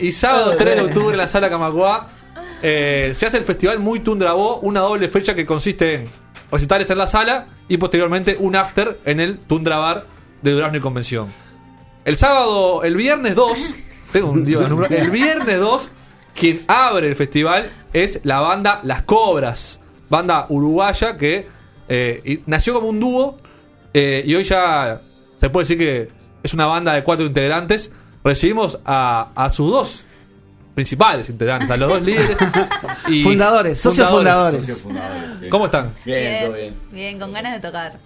y sábado 3 de octubre en la sala Camacuá eh, se hace el festival Muy Tundrabó, una doble fecha que consiste en recitales en la sala y posteriormente un after en el Tundra Bar de Durazno y Convención. El sábado, el viernes 2, tengo un lío de número, el viernes 2, quien abre el festival es la banda Las Cobras, banda uruguaya que eh, nació como un dúo eh, y hoy ya se puede decir que es una banda de cuatro integrantes. Recibimos a, a sus dos principales integrantes, a los dos líderes y Fundadores, socios fundadores. Socios fundadores, sí. ¿Cómo están? Bien, todo bien. Bien, con ganas de tocar.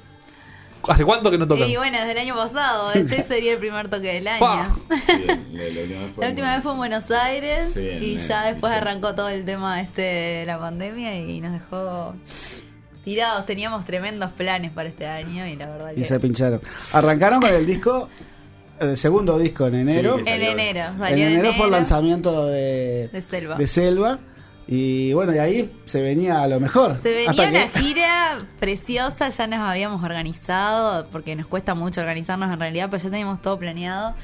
¿Hace cuánto que no tocan? Y bueno, desde el año pasado. Este sería el primer toque del año. Bien, la, la última vez fue en Buenos Aires Sí, y ya después arrancó todo el tema este de la pandemia y nos dejó tirados. Teníamos tremendos planes para este año y la verdad Y que se pincharon. Arrancaron con el disco, el segundo disco en enero. Sí, en salió. enero. en Salió enero, fue el lanzamiento de, de Selva. de Selva. Y bueno, de ahí se venía a lo mejor. Se venía Hasta una que- gira preciosa, ya nos habíamos organizado, porque nos cuesta mucho organizarnos en realidad, pero ya teníamos todo planeado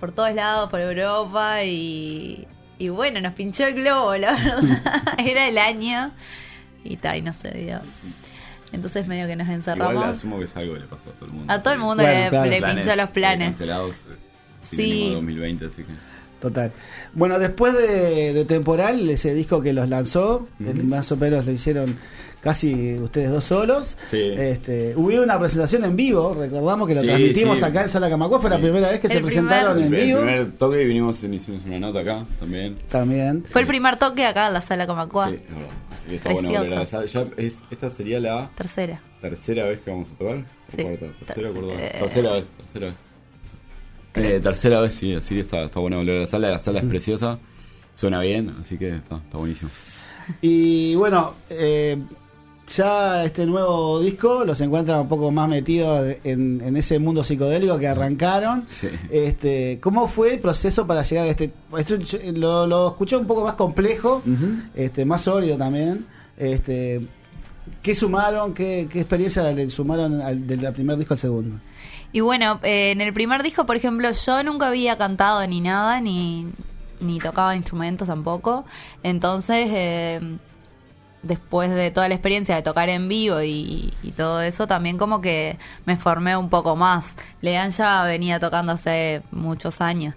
por todos lados, por Europa y, y bueno, nos pinchó el globo, la verdad. Era el año y tal, y no se dio. Entonces medio que nos Igual encerramos. asumo que es algo que le pasó a todo el mundo. A todo el mundo Bueno, le, claro. le pinchó los eh, planes. Cancelados. es Sí. sinónimo de 2020, así que. Total. Bueno, después de, de Temporal, ese disco que los lanzó, el más o menos lo hicieron casi ustedes dos solos. Sí. Este, hubo una presentación en vivo, recordamos que lo Sí, transmitimos sí. acá en Sala Camacua, fue la primera vez que El se presentaron en el vivo. primer toque vinimos y hicimos una nota acá también. También. Fue el primer toque acá en la sala Comacua. Sí, es verdad. Así que está bueno Precioso. volver a la sala. Ya es, esta sería la Tercera. tercera vez que vamos a tocar. ¿O Sí. cuarta? Tercera o cuarta vez? Eh, Tercera vez, tercera vez. Eh, tercera vez, sí, así que está, está bueno volver a la sala. La sala es preciosa, suena bien, así que está, está buenísimo. Y bueno, eh, ya este nuevo disco los encuentra un poco más metidos en, en ese mundo psicodélico que arrancaron. Sí. Este, ¿Cómo fue el proceso para llegar a este? Esto yo- lo, lo escuché un poco más complejo, este, más sólido también. Este, ¿Qué sumaron? ¿Qué, qué experiencia le sumaron al, del primer disco al segundo? Y bueno, eh, en el primer disco, por ejemplo, yo nunca había cantado ni nada, ni, ni tocaba instrumentos tampoco. Entonces, eh, después de toda la experiencia de tocar en vivo y, todo eso, también como que me formé un poco más. Lean ya venía tocando hace muchos años.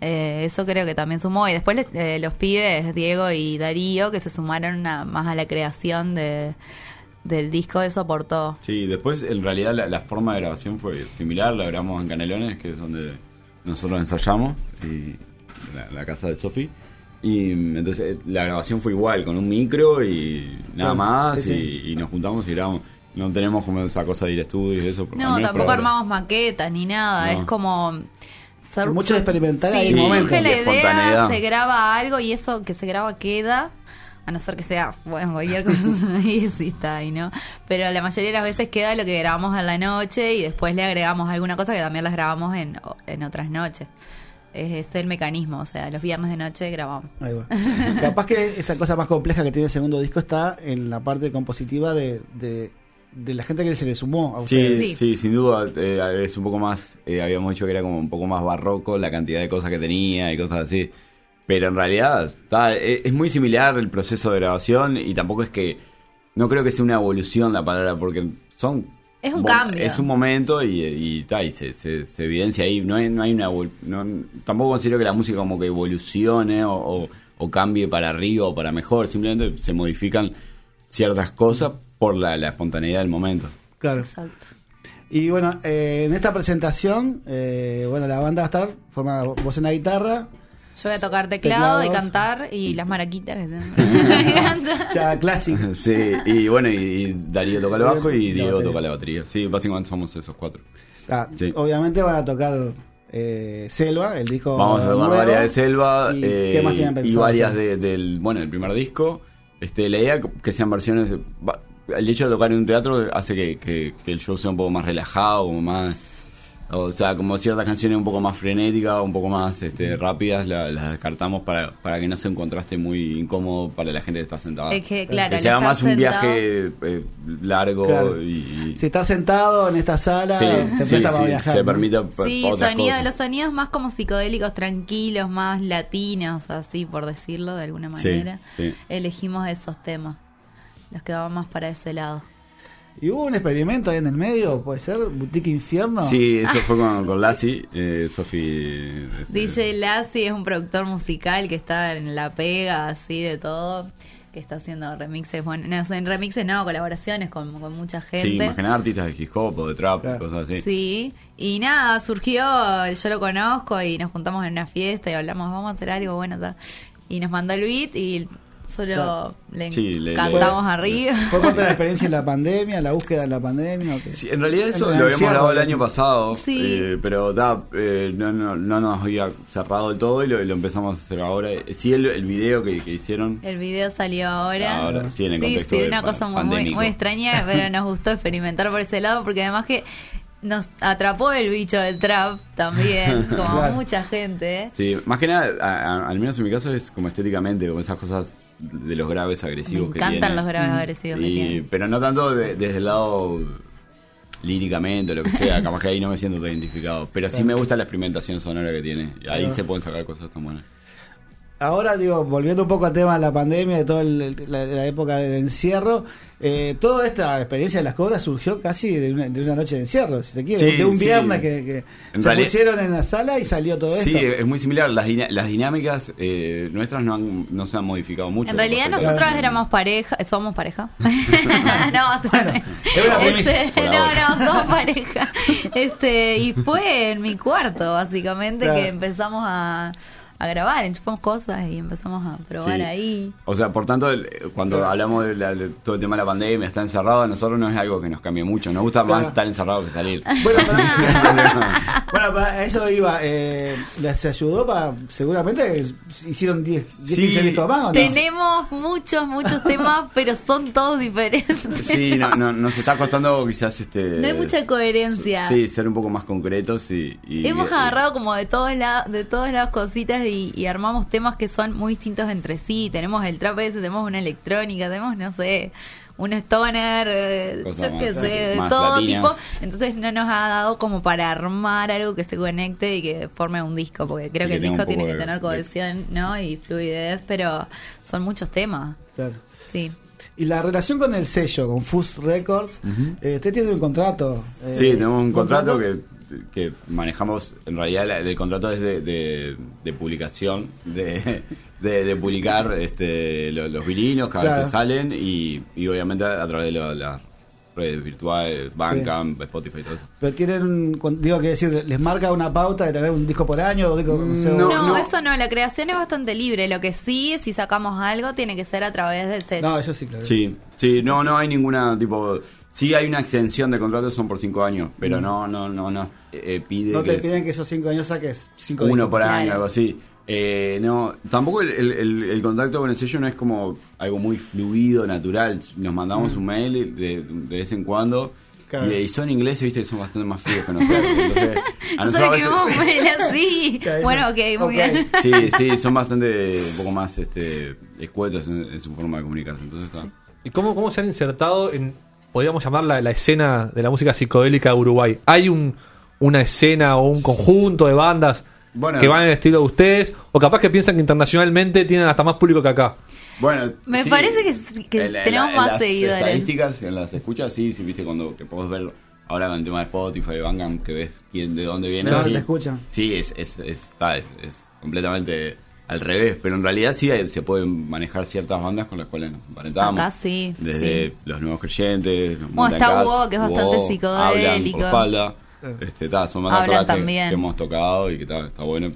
Eh, eso creo que también sumó. Y después eh, los pibes, Diego y Darío, que se sumaron más a la creación de, del disco, eso aportó. Sí, después en realidad la, la forma de grabación fue similar, la grabamos en Canelones, que es donde nosotros ensayamos, y la, la casa de Sofi. Y entonces eh, la grabación fue igual, con un micro y nada Sí, más, sí, y, y nos juntamos y grabamos. No tenemos como esa cosa de ir a estudios y eso. No, tampoco armamos maquetas ni nada, No. es como... sur- Mucho de experimentar sí, ahí momento. la idea, se graba algo y eso que se graba queda, a no ser que sea, bueno, cualquier cosa ahí sí está ahí, ¿no? Pero la mayoría de las veces queda lo que grabamos en la noche y después le agregamos alguna cosa que también las grabamos en, en otras noches. Es, es el mecanismo, o sea, los viernes de noche grabamos. Ahí va. Capaz que esa cosa más compleja que tiene el segundo disco está en la parte compositiva de, de, de la gente que se le sumó a ustedes. Sí, Sí. sí, sin duda eh, es un poco más, eh, habíamos dicho que era como un poco más barroco la cantidad de cosas que tenía y cosas así. Pero en realidad está, es, es muy similar el proceso de grabación y tampoco es que, no creo que sea una evolución la palabra, porque son... Es un cambio. Es un momento y, y, ta, y se, se, se evidencia ahí. No hay, no hay una... No, tampoco considero que la música como que evolucione o, o- o cambie para arriba o para mejor. Simplemente se modifican ciertas cosas por la, la espontaneidad del momento. Claro. Exacto. Y bueno, eh, en esta presentación, eh, bueno, la banda va a estar formada vos en la guitarra, Yo voy a tocar teclado y cantar y las maraquitas que ya clásico. Sí, y bueno, y, y Darío toca el bajo y Diego toca la batería. Sí, básicamente somos esos cuatro. Ah, Sí. Obviamente van a tocar eh, Selva, el disco. Vamos a tocar varias de Selva ¿Y eh, qué más tienen y pensado varias de- del, bueno, el primer disco. Este, la idea que sean versiones... El hecho de tocar en un teatro hace que, que- que el show sea un poco más relajado, como más... O sea, como ciertas canciones un poco más frenéticas, un poco más este, rápidas, la- las descartamos para, para que no sea un contraste muy incómodo para la gente que está sentada. Es que, claro, que al sea estar más un sentado- viaje eh, largo Claro. y... y- Si estás sentado en esta sala, Sí, te sí, presta para sí, viajar. se ¿no? permite Sí, pa otras sonido, cosas. los sonidos más como psicodélicos, tranquilos, más latinos, así por decirlo de alguna Sí, manera. sí. Elegimos esos temas, los que van más para ese lado. Y hubo un experimento ahí en el medio, puede ser, Boutique Infierno. Sí, eso fue con, con Lassie, eh, Sofi... ese- DJ Lassie es un productor musical que está en la pega, así de todo, que está haciendo remixes, bueno, no, en remixes no, colaboraciones con, con mucha gente. Sí, imaginar artistas de hip hop o de trap, Claro. cosas así. Sí, y nada, surgió, yo lo conozco y nos juntamos en una fiesta y hablamos, vamos a hacer algo bueno. tal. Y nos mandó el beat y solo Claro. le Sí, le- cantamos arriba. ¿Fue contra la experiencia en la pandemia, la búsqueda de la pandemia? Sí, en realidad eso lo habíamos grabado el año pasado, Sí. eh, pero da, eh, no, no, no nos había cerrado del todo y lo, lo empezamos a hacer ahora. Sí, el, el video que, que hicieron, El video salió ahora. Ahora, sí, en el sí, contexto sí, de una cosa muy, muy, extraña, pero nos gustó experimentar por ese lado porque además que nos atrapó el bicho del trap también, como Claro. mucha gente. sí, más que nada, a- a- al menos en mi caso es como estéticamente, como esas cosas de los graves Me agresivos que encantan tiene. los graves agresivos que Y- tienen. pero no tanto de- desde el lado líricamente o lo que sea, capaz que ahí no me siento tan identificado, pero sí me gusta la experimentación sonora que tiene, ahí Claro. se pueden sacar cosas tan buenas. Ahora, digo, volviendo un poco al tema de la pandemia, de toda el- la, la época del encierro, eh, toda esta experiencia de las cobras surgió casi de una, de una noche de encierro, si se quiere, Sí, de un sí. viernes que, que se realidad- pusieron en la sala y salió todo Sí, esto. es muy similar. Las, las dinámicas eh, nuestras no, han- no se han modificado mucho. En realidad nosotros éramos pareja, somos pareja. no, también. es una premisa, Este, no, no, somos pareja. Este, y fue en mi cuarto, básicamente, Claro. que empezamos a, a grabar, enchufamos cosas y empezamos a probar Sí. ahí. O sea, por tanto, el- cuando hablamos de, la- de todo el tema de la pandemia, está encerrado, a nosotros no es algo que nos cambie mucho. Nos gusta Claro. más estar encerrado que salir. Bueno, para, bueno, para eso iba, eh, les ayudó para, seguramente hicieron 10, 10 Sí. 15 discos más, ¿o no? Tenemos muchos, muchos temas, pero son todos diferentes. sí, no, no- nos está costando quizás este. No hay mucha coherencia. Sí, ser un poco más concretos y. y- Hemos y- agarrado como de todos lados, de todas las cositas y, y armamos temas que son muy distintos entre sí. Tenemos el trap ese, tenemos una electrónica, tenemos, no sé, un stoner, eh, yo qué sé, de todo latinas. tipo. Entonces no nos ha dado como para armar algo que se conecte y que forme un disco, porque creo Y que el disco tiene que de- tener de- cohesión, ¿no? Y fluidez, pero son muchos temas. Claro. Sí. Y la relación con el sello, con Fus Records, eh, usted tiene un contrato. eh, Sí, tenemos un contrato que, que manejamos, en realidad la- el contrato es de, de- de publicación, de, de, de publicar este, lo- los vinilos cada Claro. vez que salen y, y obviamente a través de la- las redes virtuales, Bandcamp, Spotify y todo eso. Pero con- digo que decir, les marca una pauta de tener un disco por año o disco, No, no. eso no, la creación es bastante libre. Lo que sí, si sacamos algo, tiene que ser a través del sello. No, eso sí, claro. Sí, sí, no, no hay ninguna tipo... Sí hay una extensión de contrato, son por cinco años, pero no, no, no, no eh, pide Mm. No que te es- piden que esos cinco años saques cinco uno por año, Claro. algo así. Eh, no, tampoco el, el- el- el contacto con el sello no es como algo muy fluido, natural. Nos mandamos un mail de, de vez en cuando. Mm. Claro. Y, y son ingleses, viste, son bastante más fríos que nosotros. Entonces, a nosotros a que veces- así. Bueno, ok, muy Ok. bien. Sí, sí, son bastante, un poco más este, escuetos en, en su forma de comunicarse. Entonces, está. ¿Y cómo, cómo se han insertado en, podríamos llamarla, la escena de la música psicodélica de Uruguay? ¿Hay un, una escena o un conjunto de bandas Bueno. que van en el estilo de ustedes? ¿O capaz que piensan que internacionalmente tienen hasta más público que acá? Bueno, Me sí, parece que sí, que en la- en tenemos en más las seguidores. estadísticas, en las escuchas, sí, sí, viste, cuando que podés ver ahora con el tema de Spotify, Bandcamp, que ves quién, de dónde viene. Claro, sí. te escuchan. Sí, es, es, es, está, es, es completamente al revés, pero en realidad sí hay- se pueden manejar ciertas bandas con las cuales nos emparentamos. Acá sí, Desde sí. los nuevos creyentes, los Bueno, está Hugo, que es bastante Hugo, psicodélico. Hablan por espalda. Este, ta, son bandas que- también. Que, hemos tocado y que ta, está bueno.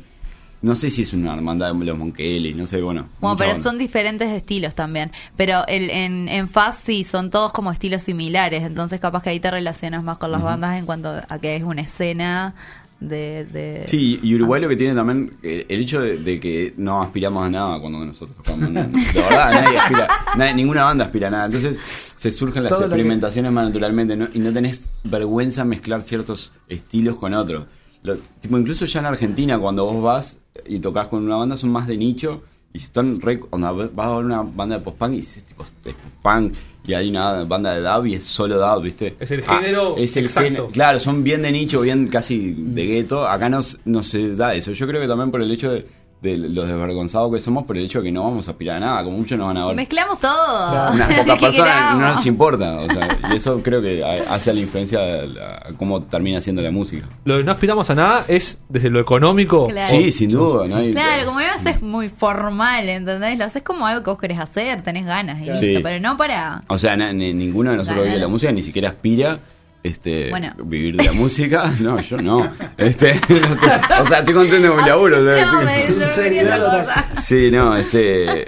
No sé si es una hermandad de los Monkelis, no sé, bueno. Bueno, pero banda. son diferentes estilos también. Pero el, en, en Faz sí, son todos como estilos similares. Entonces capaz que ahí te relacionas más con las bandas en cuanto a que es una escena de, de- Sí, y Uruguay lo que tiene también, eh, el hecho de, de que no aspiramos a nada cuando nosotros tocamos. ¿no? De verdad, nadie aspira, nadie- ninguna banda aspira a nada. Entonces se surgen las Todo lo que- experimentaciones más naturalmente ¿no? y no tenés vergüenza en mezclar ciertos estilos con otros. Lo- tipo, incluso ya en Argentina, cuando vos vas y tocas con una banda, son más de nicho y están re. onda, vas a ver una banda de post-punk y es tipo es post-punk y hay una banda de dub y es solo dub, ¿viste? Es el género es el exacto. género- Claro, son bien de nicho, bien casi de gueto. Acá no, no se da eso. Yo creo que también por el hecho de, de los desvergonzados que somos, por el hecho de que no vamos a aspirar a nada. Como muchos nos van a ver. Mezclamos todo. Unas ¿Qué pocas personas no nos importa. O sea, y eso creo que ha- hace la influencia a cómo termina siendo la música. Lo que no aspiramos a nada es desde lo económico. Claro. Sí, sin duda. ¿no? hay- Claro, como no lo haces muy formal, ¿entendés? Lo haces como algo que vos querés hacer, tenés ganas y listo, pero no para... O sea, na- ni- ninguno de nosotros vive la música, ni siquiera aspira este Bueno. vivir de la música. No, yo no. Este, o sea, estoy contento con mi laburo. o sea, No, estoy- me cosa. Sí, no, este.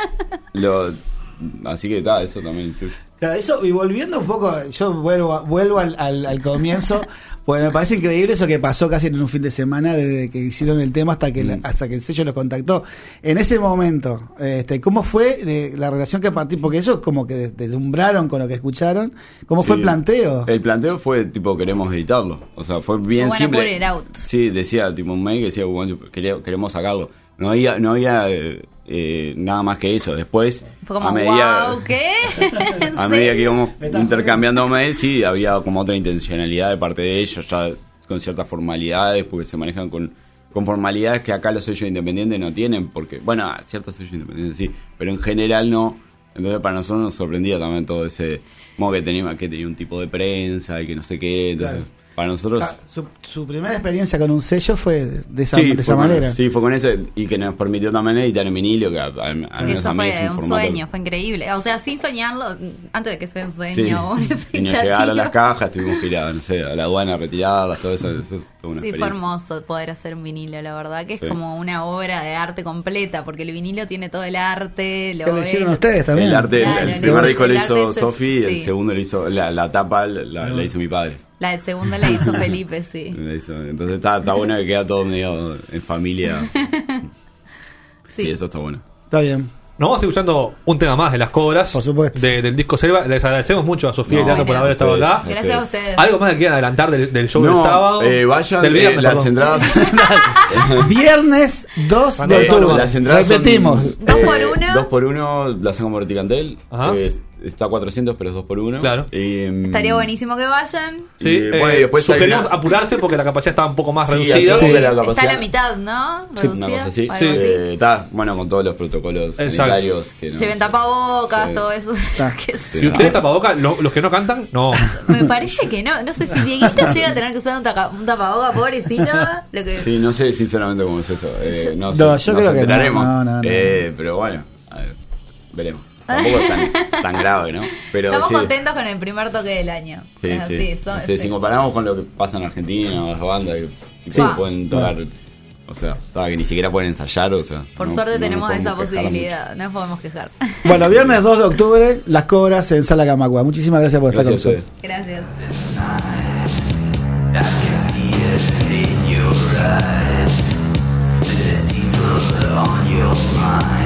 Lo, así que está, eso también influye. Claro, eso, y volviendo un poco, yo vuelvo, a- vuelvo al, al- al comienzo, porque me parece increíble eso que pasó casi en un fin de semana, desde que hicieron el tema hasta que, la- hasta que el sello los contactó. En ese momento, este, ¿cómo fue eh, la relación que partí? Porque ellos como que des- deslumbraron con lo que escucharon. ¿Cómo fue el planteo? El planteo fue tipo, queremos editarlo. O sea, fue bien Bueno, simple. out. Sí, decía, tipo, un mail que decía, bueno, quería- queremos sacarlo. No había, no había eh, eh, nada más que eso. Después, Fue como, a medida, wow, ¿qué? ¿En a medida que íbamos intercambiando mails, sí, había como otra intencionalidad de parte de ellos, ya con ciertas formalidades, porque se manejan con, con formalidades que acá los sellos independientes no tienen, porque, bueno, ciertos sellos independientes sí, pero en general no. Entonces para nosotros nos sorprendía también todo ese, como que tenía, que tenía un tipo de prensa y que no sé qué, entonces Claro. Para nosotros... Ah, su, su primera experiencia con un sello fue de, esa, Sí, de fue esa con- manera. sí, fue con eso y que nos permitió también editar en vinilo, que a, a- al menos Eso a mí es fue un un formato- sueño, fue increíble. O sea, sin soñarlo, antes de que sea un sueño Sí. o una Y nos llegaron las cajas, tuvimos que ir a, no sé, a la aduana a retirarlas, todo eso, eso es toda una Sí, fue hermoso poder hacer un vinilo, la verdad que es Sí. como una obra de arte completa, porque el vinilo tiene todo el arte, lo lo hicieron ustedes también. El arte, el- Claro, el, el primer disco lo hizo Sofi, el segundo lo hizo, la, la tapa la, la hizo mi padre. La de segunda la hizo Felipe, sí. Entonces está, está bueno que queda todo medio en familia. Sí, Sí. eso está bueno. Está bien. Nos vamos a ir escuchando un tema más de las cobras. Por supuesto. de- del disco Selva. Les agradecemos mucho a Sofía y No, Llano por haber estado acá. Gracias a ustedes. ¿Algo más que quieran adelantar del, del show del sábado? eh, vayan, del eh, las perdón. entradas. Viernes 2 de Eh, octubre. las entradas son, Repetimos. ¿Dos por uno? Dos por uno, la sacan por Ticantel. Eh, está a 400, pero es dos por uno. Claro. Y, mm, Estaría buenísimo que vayan. Sí, Y, eh, bueno, y después hay sugerimos una- apurarse porque la capacidad estaba un poco más Sí, reducida. Sí. la Está a la mitad, ¿no? Sí, Reducida, una cosa así. Sí. Eh, está, bueno, con todos los protocolos Exacto. sanitarios. Que no- Lleven tapabocas, Sí. todo eso. Ah. Si ustedes tapabocas, lo- los que no cantan, no. Me parece que no. No sé si Dieguito llega a tener que usar un, taca- un tapaboca, pobrecito. Lo que... Sí, no sé sinceramente cómo es eso. Eh, no, No, sé, yo nos creo que no, enteraremos. no, no, no. Eh, pero bueno, a ver, veremos. Tampoco es tan, tan grave, ¿no? Pero Estamos sí, contentos con el primer toque del año. Sí, es sí. así, son- Este, sí. Si comparamos con lo que pasa en Argentina, las bandas que que Sí. pueden tocar, o sea, que ni siquiera pueden ensayar, o sea. Por no- suerte tenemos esa posibilidad. No nos podemos quejar. Bueno, viernes 2 de octubre, las cobras en Sala Camagua. Muchísimas gracias por estar con nosotros. Gracias. time.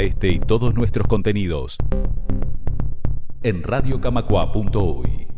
Este y todos nuestros contenidos en radiocamacua.uy.